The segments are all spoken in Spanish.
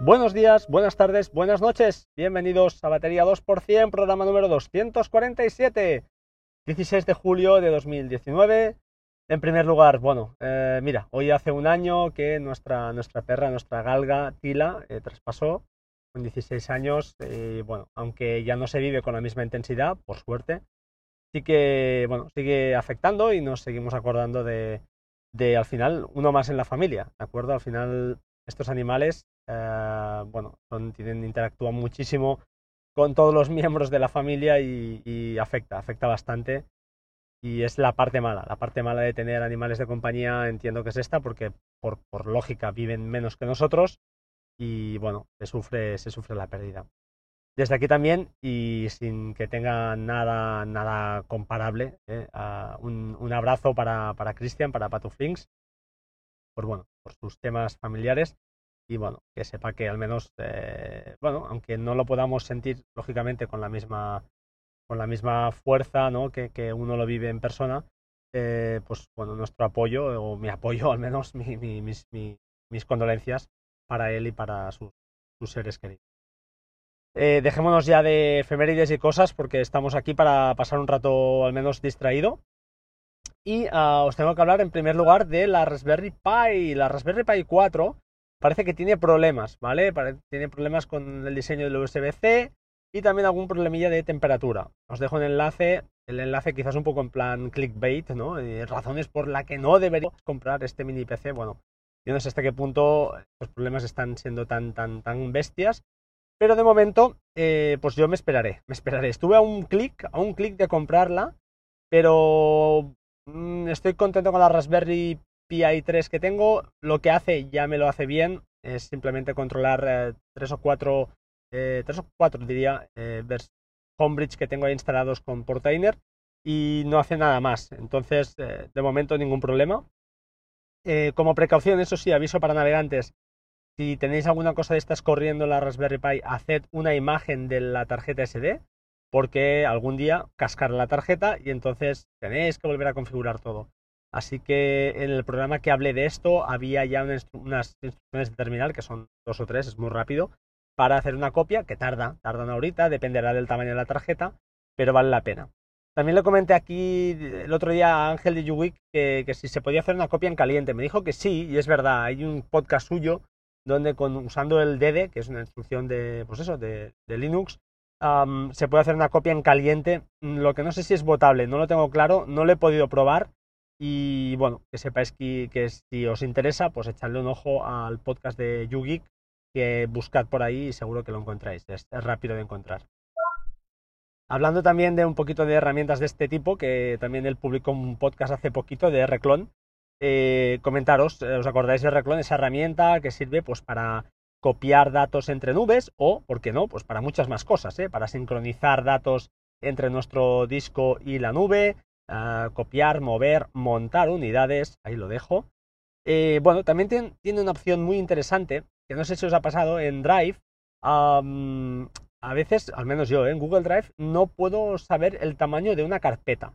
Buenos días, buenas tardes, buenas noches. Bienvenidos a Batería 2%, programa número 247, 16 de julio de 2019. En primer lugar, bueno, eh, mira, hoy hace un año que nuestra, nuestra perra, nuestra galga Tila, eh, traspasó con 16 años. Bueno, aunque ya no se vive con la misma intensidad, por suerte, sí que, bueno, sigue afectando y nos seguimos acordando de, de al final uno más en la familia, ¿de acuerdo? Al final estos animales eh, bueno, tienen, interactúan muchísimo con todos los miembros de la familia y, afecta, afecta bastante. Y es la parte mala, la parte mala de tener animales de compañía entiendo que es esta, porque por, por lógica viven menos que nosotros y bueno, se sufre, se sufre la pérdida. Desde aquí también, y sin que tenga nada, nada comparable, eh, un, un, abrazo para, para Cristian, para Patuflinks, por, bueno, por sus temas familiares y bueno, que sepa que al menos, eh, bueno, aunque no lo podamos sentir lógicamente con la misma, con la misma fuerza ¿no? que, que uno lo vive en persona, eh, pues bueno, nuestro apoyo, o mi apoyo al menos, mi, mi, mis, mis, condolencias para él y para sus, seres queridos. Eh, dejémonos ya de efemérides y cosas porque estamos aquí para pasar un rato al menos distraído. Y uh, os tengo que hablar en primer lugar de la Raspberry Pi, la Raspberry Pi 4, parece que tiene problemas, ¿vale? tiene problemas con el diseño del USB-C y también algún problemilla de temperatura. Os dejo el enlace, el enlace quizás un poco en plan clickbait, ¿no? razones por las que no deberías comprar este mini PC. Bueno, yo no sé hasta qué punto los problemas están siendo tan, tan, tan bestias. Pero de momento, eh, pues yo me esperaré, me esperaré. Estuve a un clic, a un clic de comprarla, pero mm, estoy contento con la Raspberry Pi 3 que tengo, lo que hace ya me lo hace bien, es simplemente controlar eh, tres o cuatro, eh, tres o cuatro diría, eh, Homebridge que tengo ahí instalados con Portainer y no hace nada más. Entonces, eh, de momento ningún problema. como precaución, eso sí, aviso para navegantes, si tenéis alguna cosa de estas corriendo en la Raspberry Pi, haced una imagen de la tarjeta SD, porque algún día cascar la tarjeta y entonces tenéis que volver a configurar todo. Así que en el programa que hablé de esto había ya unas, instrucciones de terminal, que son dos o tres, es muy rápido, para hacer una copia, que tarda, tarda una horita, dependerá del tamaño de la tarjeta, pero vale la pena. También le comenté aquí el otro día a Ángel de Uwik que, si se podía hacer una copia en caliente. Me dijo que sí, y es verdad, hay un podcast suyo donde con, usando el DD, que es una instrucción de, pues eso, de, Linux, se puede hacer una copia en caliente. Lo que no sé si es votable, no lo tengo claro, no lo he podido probar, y bueno, que sepáis que, que, si os interesa, pues echadle un ojo al podcast de YouGeek, que buscad por ahí y seguro que lo encontráis. Es, rápido de encontrar. Hablando también de un poquito de herramientas de este tipo, que también él publicó un podcast hace poquito de Reclon. Eh, comentaros, eh, ¿os acordáis de Reclon? Esa herramienta que sirve pues para copiar datos entre nubes o, ¿por qué no? Pues para muchas más cosas, ¿eh? para sincronizar datos entre nuestro disco y la nube, copiar, mover, montar unidades, ahí lo dejo. Eh, bueno, también tiene una opción muy interesante, que no sé si os ha pasado, en Drive, a veces, al menos yo, en Google Drive, no puedo saber el tamaño de una carpeta.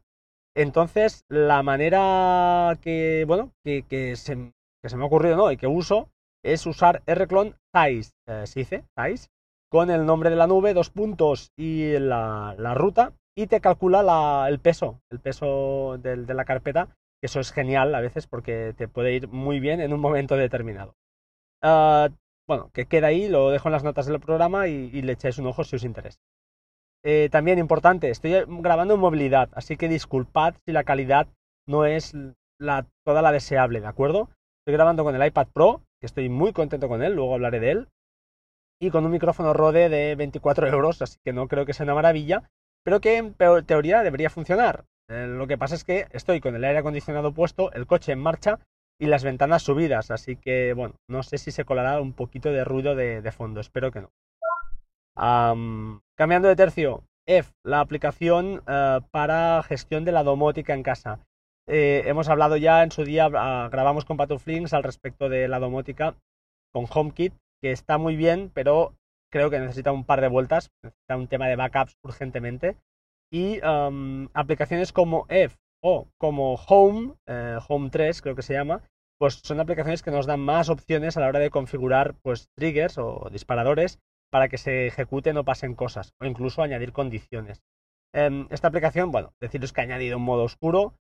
Entonces, la manera que, bueno, que, se, me ha ocurrido. Y que uso, es usar rclone size, eh, se dice, size, con el nombre de la nube, dos puntos y la ruta, y te calcula el peso, el peso de, la carpeta, eso es genial a veces porque te puede ir muy bien en un momento determinado. Ah, bueno, que queda ahí, lo dejo en las notas del programa y, le echáis un ojo si os interesa. Eh, también importante, estoy grabando en movilidad, así que disculpad si la calidad no es la, toda la deseable, ¿de acuerdo? Estoy grabando con el iPad Pro, que estoy muy contento con él, luego hablaré de él, y con un micrófono Rode de 24 euros, así que no creo que sea una maravilla, pero que en teoría debería funcionar. Eh, lo que pasa es que estoy con el aire acondicionado puesto, el coche en marcha y las ventanas subidas, así que bueno, no sé si se colará un poquito de ruido de, fondo, espero que no. cambiando de tercio, F, la aplicación eh, para gestión de la domótica en casa. Eh, hemos hablado ya en su día, ah, grabamos con Patuflinks al respecto de la domótica con HomeKit, que está muy bien, pero creo que necesita un par de vueltas, necesita un tema de backups urgentemente. Y aplicaciones como F o como Home, eh, Home 3 creo que se llama, pues son aplicaciones que nos dan más opciones a la hora de configurar pues triggers o disparadores para que se ejecuten o pasen cosas, o incluso añadir condiciones. Em, esta aplicación, bueno, deciros que ha añadido un modo oscuro.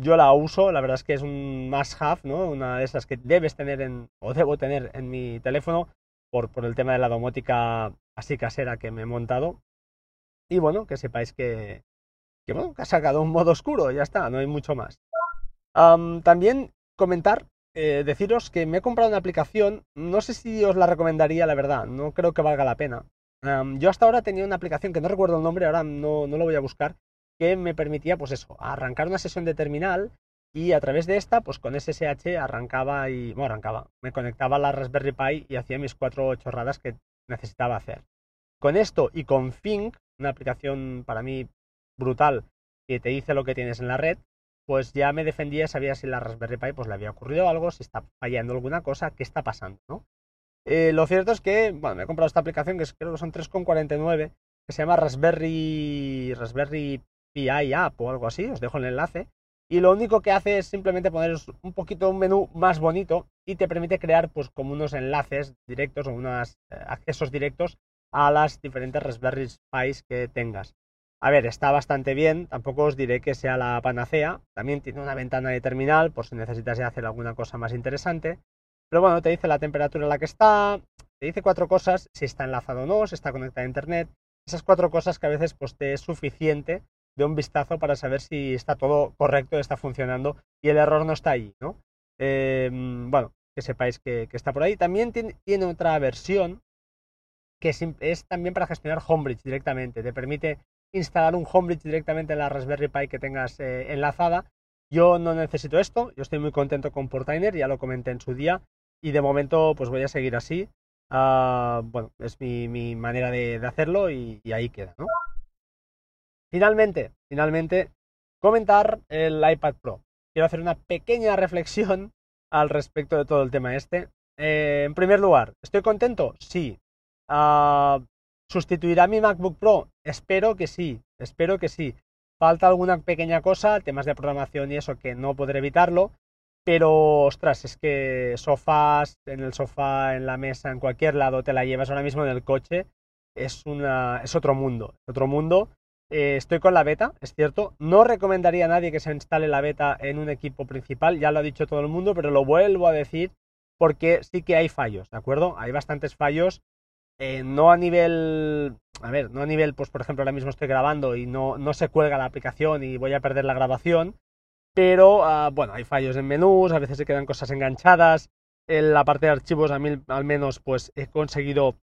Yo la uso, la verdad es que es un must have, ¿no? Una de esas que debes tener en, o debo tener en mi teléfono por, el tema de la domótica así casera que me he montado. Y bueno, que sepáis que, que, bueno, que ha sacado un modo oscuro, ya está, no hay mucho más. también comentar eh, deciros que me he comprado una aplicación, no sé si os la recomendaría, la verdad, no creo que valga la pena. yo hasta ahora tenía una aplicación que no recuerdo el nombre, ahora no, no lo voy a buscar, que me permitía, pues eso, arrancar una sesión de terminal y a través de esta, pues con SSH arrancaba y, bueno, arrancaba, me conectaba a la Raspberry Pi y hacía mis cuatro chorradas que necesitaba hacer. Con esto y con Think, una aplicación para mí brutal que te dice lo que tienes en la red, pues ya me defendía, sabía si la Raspberry Pi pues le había ocurrido algo, si está fallando alguna cosa, qué está pasando, ¿no? Eh, lo cierto es que, bueno, me he comprado esta aplicación que creo que son 3,49, que se llama Raspberry, Raspberry Pi App o algo así, os dejo el enlace, y lo único que hace es simplemente poner un poquito un menú más bonito y te permite crear pues como unos enlaces directos o unos eh, accesos directos a las diferentes Raspberry Pis que tengas. A ver, está bastante bien, tampoco os diré que sea la panacea, también tiene una ventana de terminal por si necesitas hacer alguna cosa más interesante, pero bueno, te dice la temperatura en la que está, te dice cuatro cosas, si está enlazado o no, si está conectado a internet, esas cuatro cosas que a veces pues te es suficiente de un vistazo para saber si está todo correcto, está funcionando y el error no está ahí, ¿no? Em, bueno, que sepáis que, está por ahí. También tiene, otra versión que es, también para gestionar Homebridge directamente. Te permite instalar un Homebridge directamente en la Raspberry Pi que tengas eh, enlazada. Yo no necesito esto, yo estoy muy contento con Portainer, ya lo comenté en su día, y de momento pues voy a seguir así. Ah, bueno, es mi, manera de, hacerlo y, ahí queda, ¿no? Finalmente, finalmente, comentar el iPad Pro. Quiero hacer una pequeña reflexión al respecto de todo el tema este. Eh, en primer lugar, ¿estoy contento? Sí. Ah, ¿Sustituirá mi MacBook Pro? Espero que sí, espero que sí. Falta alguna pequeña cosa, temas de programación y eso que no podré evitarlo, pero ostras, es que sofás, en el sofá, en la mesa, en cualquier lado, te la llevas ahora mismo en el coche, es, una, es otro mundo, otro mundo. Eh, estoy con la beta, es cierto. No recomendaría a nadie que se instale la beta en un equipo principal, ya lo ha dicho todo el mundo, pero lo vuelvo a decir porque sí que hay fallos, ¿de acuerdo? Hay bastantes fallos eh, no a nivel, a ver, no a nivel, pues por ejemplo ahora mismo estoy grabando y no, no se cuelga la aplicación y voy a perder la grabación, pero ah, bueno, hay fallos en menús, a veces se quedan cosas enganchadas, en la parte de archivos a mí al menos pues he conseguido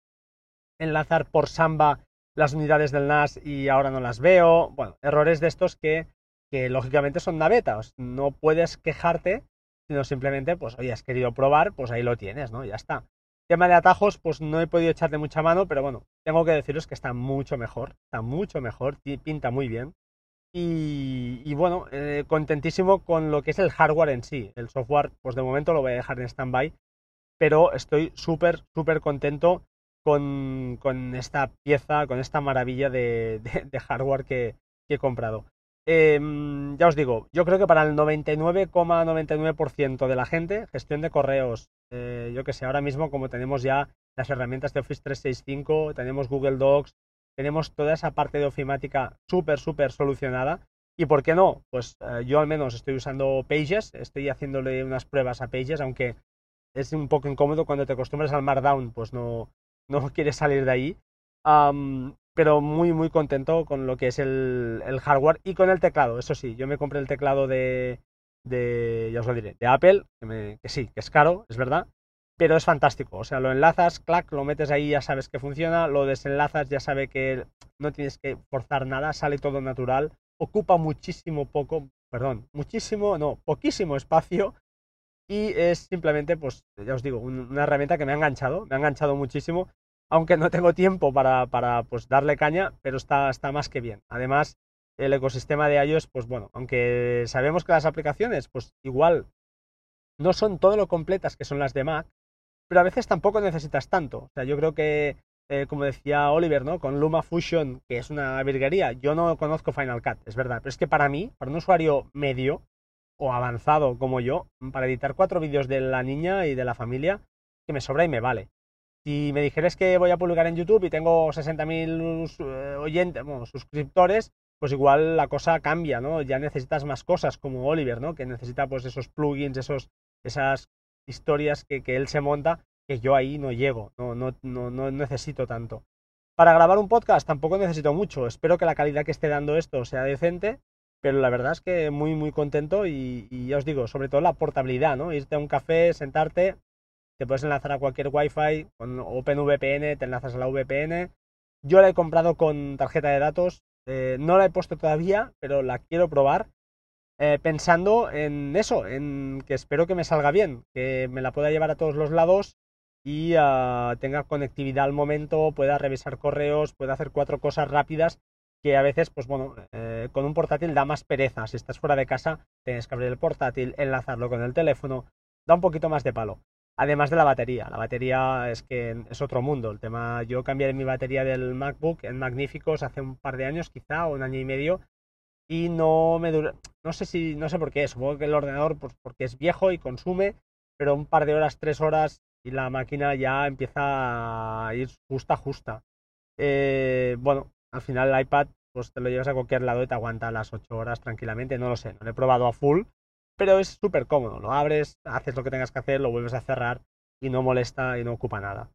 enlazar por Samba las unidades del NAS y ahora no las veo, bueno, errores de estos que, que lógicamente son navetas, no puedes quejarte, sino simplemente pues oye, has querido probar, pues ahí lo tienes, ¿no? Ya está. Tema de atajos, pues no he podido echarle mucha mano, pero bueno, tengo que deciros que está mucho mejor, está mucho mejor, pinta muy bien. Y, bueno, eh, contentísimo con lo que es el hardware en sí. El software, pues de momento lo voy a dejar en stand-by, pero estoy súper, súper contento con, esta pieza, con esta maravilla de, hardware que, he comprado. Em, ya os digo, yo creo que para el 99,99% de la gente, gestión de correos, eh, yo que sé, ahora mismo como tenemos ya las herramientas de Office 365, tenemos Google Docs, tenemos toda esa parte de ofimática súper, súper solucionada. ¿Y por qué no? Pues eh, yo al menos estoy usando Pages, estoy haciéndole unas pruebas a Pages, aunque es un poco incómodo cuando te acostumbras al Markdown, pues no, no quieres salir de ahí. pero muy, muy contento con lo que es el, el, hardware y con el teclado. Eso sí, yo me compré el teclado de, de, ya os lo diré, de Apple, que, sí, que es caro, es verdad, pero es fantástico. O sea, lo enlazas, clac, lo metes ahí, ya sabes que funciona, lo desenlazas, ya sabe que no tienes que forzar nada, sale todo natural, ocupa muchísimo poco, perdón, muchísimo, no, poquísimo espacio y es simplemente, pues, ya os digo, una herramienta que me ha enganchado, me ha enganchado muchísimo, aunque no tengo tiempo para, para pues, darle caña, pero está, está más que bien. Además, el ecosistema de iOS, pues bueno, aunque sabemos que las aplicaciones, pues igual no son todo lo completas que son las de Mac, pero a veces tampoco necesitas tanto. O sea, yo creo que, eh, como decía Oliver, ¿no? Con Luma Fusion, que es una virguería, yo no conozco Final Cut, es verdad, pero es que para mí, para un usuario medio, o avanzado como yo para editar cuatro vídeos de la niña y de la familia que me sobra y me vale. Si me dijeras que voy a publicar en YouTube y tengo 60.000 eh, oyentes, suscriptores, pues igual la cosa cambia, ¿no? Ya necesitas más cosas como Oliver, ¿no? Que necesita pues esos plugins, esos, esas historias que, que él se monta, que yo ahí no llego, no, no, no, no necesito tanto. Para grabar un podcast tampoco necesito mucho. Espero que la calidad que esté dando esto sea decente, pero la verdad es que muy, muy contento y, ya os digo, sobre todo la portabilidad, ¿no? Irte a un café, sentarte, te puedes enlazar a cualquier Wi-Fi, con OpenVPN, te enlazas a la VPN. Yo la he comprado con tarjeta de datos, eh, no la he puesto todavía, pero la quiero probar. Eh, pensando en eso, en que espero que me salga bien, que me la pueda llevar a todos los lados y ah, tenga conectividad al momento, pueda revisar correos, pueda hacer cuatro cosas rápidas que a veces, pues bueno, eh, con un portátil da más pereza. Si estás fuera de casa, tienes que abrir el portátil, enlazarlo con el teléfono, da un poquito más de palo. Además de la batería, la batería es que es otro mundo. El tema, yo cambié mi batería del MacBook en Magníficos hace un par de años, quizá, o un año y medio, y no me dura, no sé si, no sé por qué, supongo que el ordenador, pues porque es viejo y consume, pero un par de horas, tres horas y la máquina ya empieza a ir justa, justa. Eh, bueno, al final el iPad pues te lo llevas a cualquier lado y te aguanta las 8 horas tranquilamente, no lo sé, no lo he probado a full, pero es súper cómodo, lo abres, haces lo que tengas que hacer, lo vuelves a cerrar y no molesta y no ocupa nada.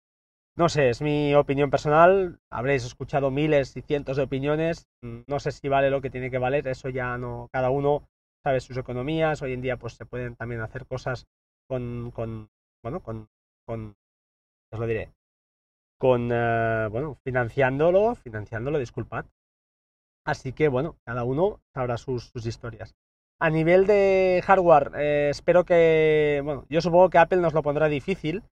No sé, es mi opinión personal, habréis escuchado miles y cientos de opiniones, no sé si vale lo que tiene que valer, eso ya no, cada uno sabe sus economías, hoy en día pues se pueden también hacer cosas con, con bueno, con con, os lo diré, con, eh, bueno, financiándolo, financiándolo, disculpad. Así que, bueno, cada uno sabrá sus, historias. A nivel de hardware, eh, espero que, bueno, yo supongo que Apple nos lo pondrá difícil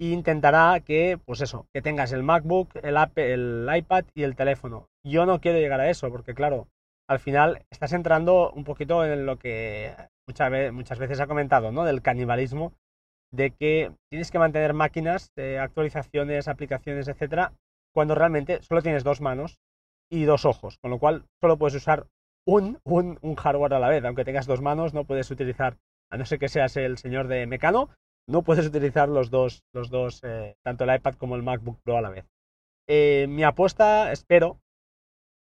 e intentará que, pues eso, que tengas el MacBook, el, el iPad y el teléfono. Yo no quiero llegar a eso, porque claro, al final estás entrando un poquito en lo que muchas, muchas veces ha comentado, ¿no? Del canibalismo de que tienes que mantener máquinas, eh, actualizaciones, aplicaciones, etcétera, cuando realmente solo tienes dos manos y dos ojos, con lo cual solo puedes usar un, un, hardware a la vez. Aunque tengas dos manos, no puedes utilizar, a no ser que seas el señor de Mecano, no puedes utilizar los dos, los dos eh, tanto el iPad como el MacBook Pro a la vez. Eh, mi apuesta, espero,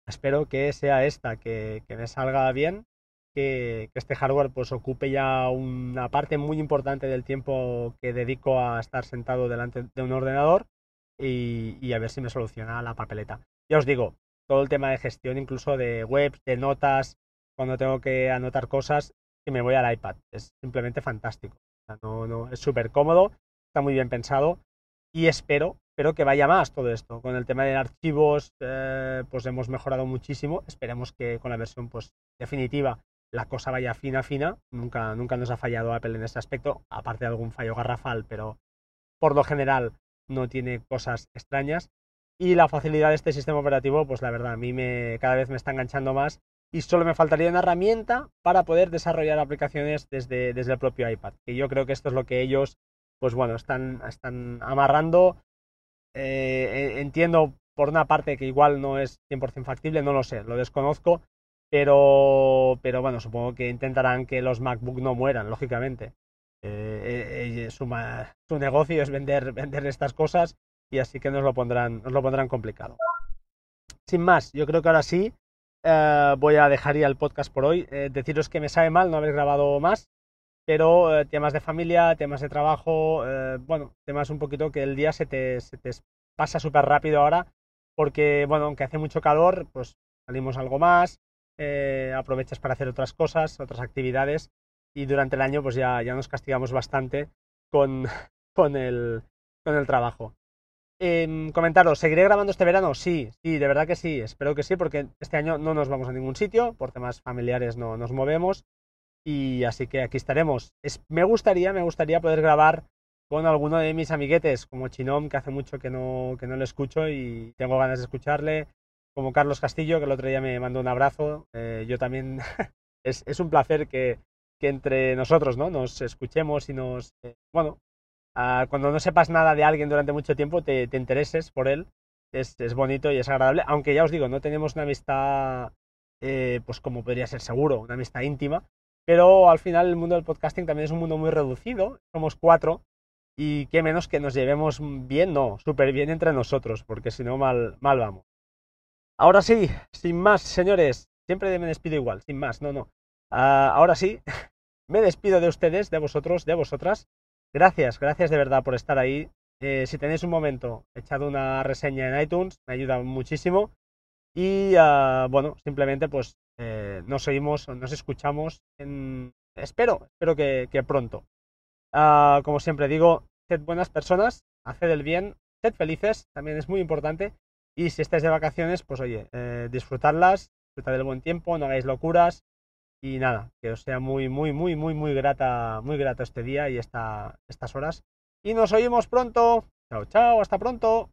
espero que sea esta, que, que me salga bien que, este hardware pues ocupe ya una parte muy importante del tiempo que dedico a estar sentado delante de un ordenador y, a ver si me soluciona la papeleta. Ya os digo, todo el tema de gestión incluso de web, de notas, cuando tengo que anotar cosas, que me voy al iPad. Es simplemente fantástico. no, no, es súper cómodo, está muy bien pensado y espero, espero que vaya más todo esto. Con el tema de archivos, eh, pues hemos mejorado muchísimo. Esperemos que con la versión pues definitiva la cosa vaya fina, fina. Nunca, nunca nos ha fallado Apple en ese aspecto, aparte de algún fallo garrafal, pero por lo general no tiene cosas extrañas. Y la facilidad de este sistema operativo, pues la verdad, a mí me, cada vez me está enganchando más y solo me faltaría una herramienta para poder desarrollar aplicaciones desde, desde el propio iPad. Que yo creo que esto es lo que ellos, pues bueno, están, están amarrando. Eh, entiendo por una parte que igual no es 100% factible, no lo sé, lo desconozco, pero, pero bueno, supongo que intentarán que los MacBook no mueran, lógicamente. Eh, eh, su, su, negocio es vender, vender estas cosas y así que nos lo pondrán, lo pondrán complicado. Sin más, yo creo que ahora sí eh, voy a dejar ya el podcast por hoy. deciros que me sabe mal no haber grabado más, pero temas de familia, temas de trabajo, bueno, temas un poquito que el día se te, pasa súper rápido ahora, porque bueno, aunque hace mucho calor, pues salimos algo más, eh, aprovechas para hacer otras cosas, otras actividades y durante el año pues ya, ya nos castigamos bastante con, con, el, con el trabajo. Eh, comentaros, ¿seguiré grabando este verano? Sí, sí, de verdad que sí, espero que sí, porque este año no nos vamos a ningún sitio, por temas familiares no nos movemos, y así que aquí estaremos. me gustaría, me gustaría poder grabar con alguno de mis amiguetes, como Chinom, que hace mucho que no, que no le escucho y tengo ganas de escucharle, como Carlos Castillo, que el otro día me mandó un abrazo. Eh, yo también, es, un placer que, entre nosotros ¿no? nos escuchemos y nos, eh, bueno, ah, cuando no sepas nada de alguien durante mucho tiempo, te, intereses por él. Es, bonito y es agradable, aunque ya os digo, no tenemos una amistad, eh, pues como podría ser seguro, una amistad íntima, pero al final el mundo del podcasting también es un mundo muy reducido, somos cuatro, y qué menos que nos llevemos bien, no, súper bien entre nosotros, porque si no, mal, mal vamos. Ahora sí, sin más, señores, siempre me despido igual, sin más, no, no. Ah, ahora sí, me despido de ustedes, de vosotros, de vosotras. Gracias, gracias de verdad por estar ahí. Eh, si tenéis un momento, echad una reseña en iTunes, me ayuda muchísimo. Y ah, bueno, simplemente pues eh, nos oímos, nos escuchamos en... Espero, espero que, pronto. Ah, como siempre digo, sed buenas personas, haced el bien, sed felices, también es muy importante. Y si estáis de vacaciones, pues oye, eh, disfrutarlas, disfrutad del buen tiempo, no hagáis locuras. Y nada, que os sea muy, muy, muy, muy, muy grata, muy grato este día y esta, estas horas. Y nos oímos pronto. Chao, chao, hasta pronto.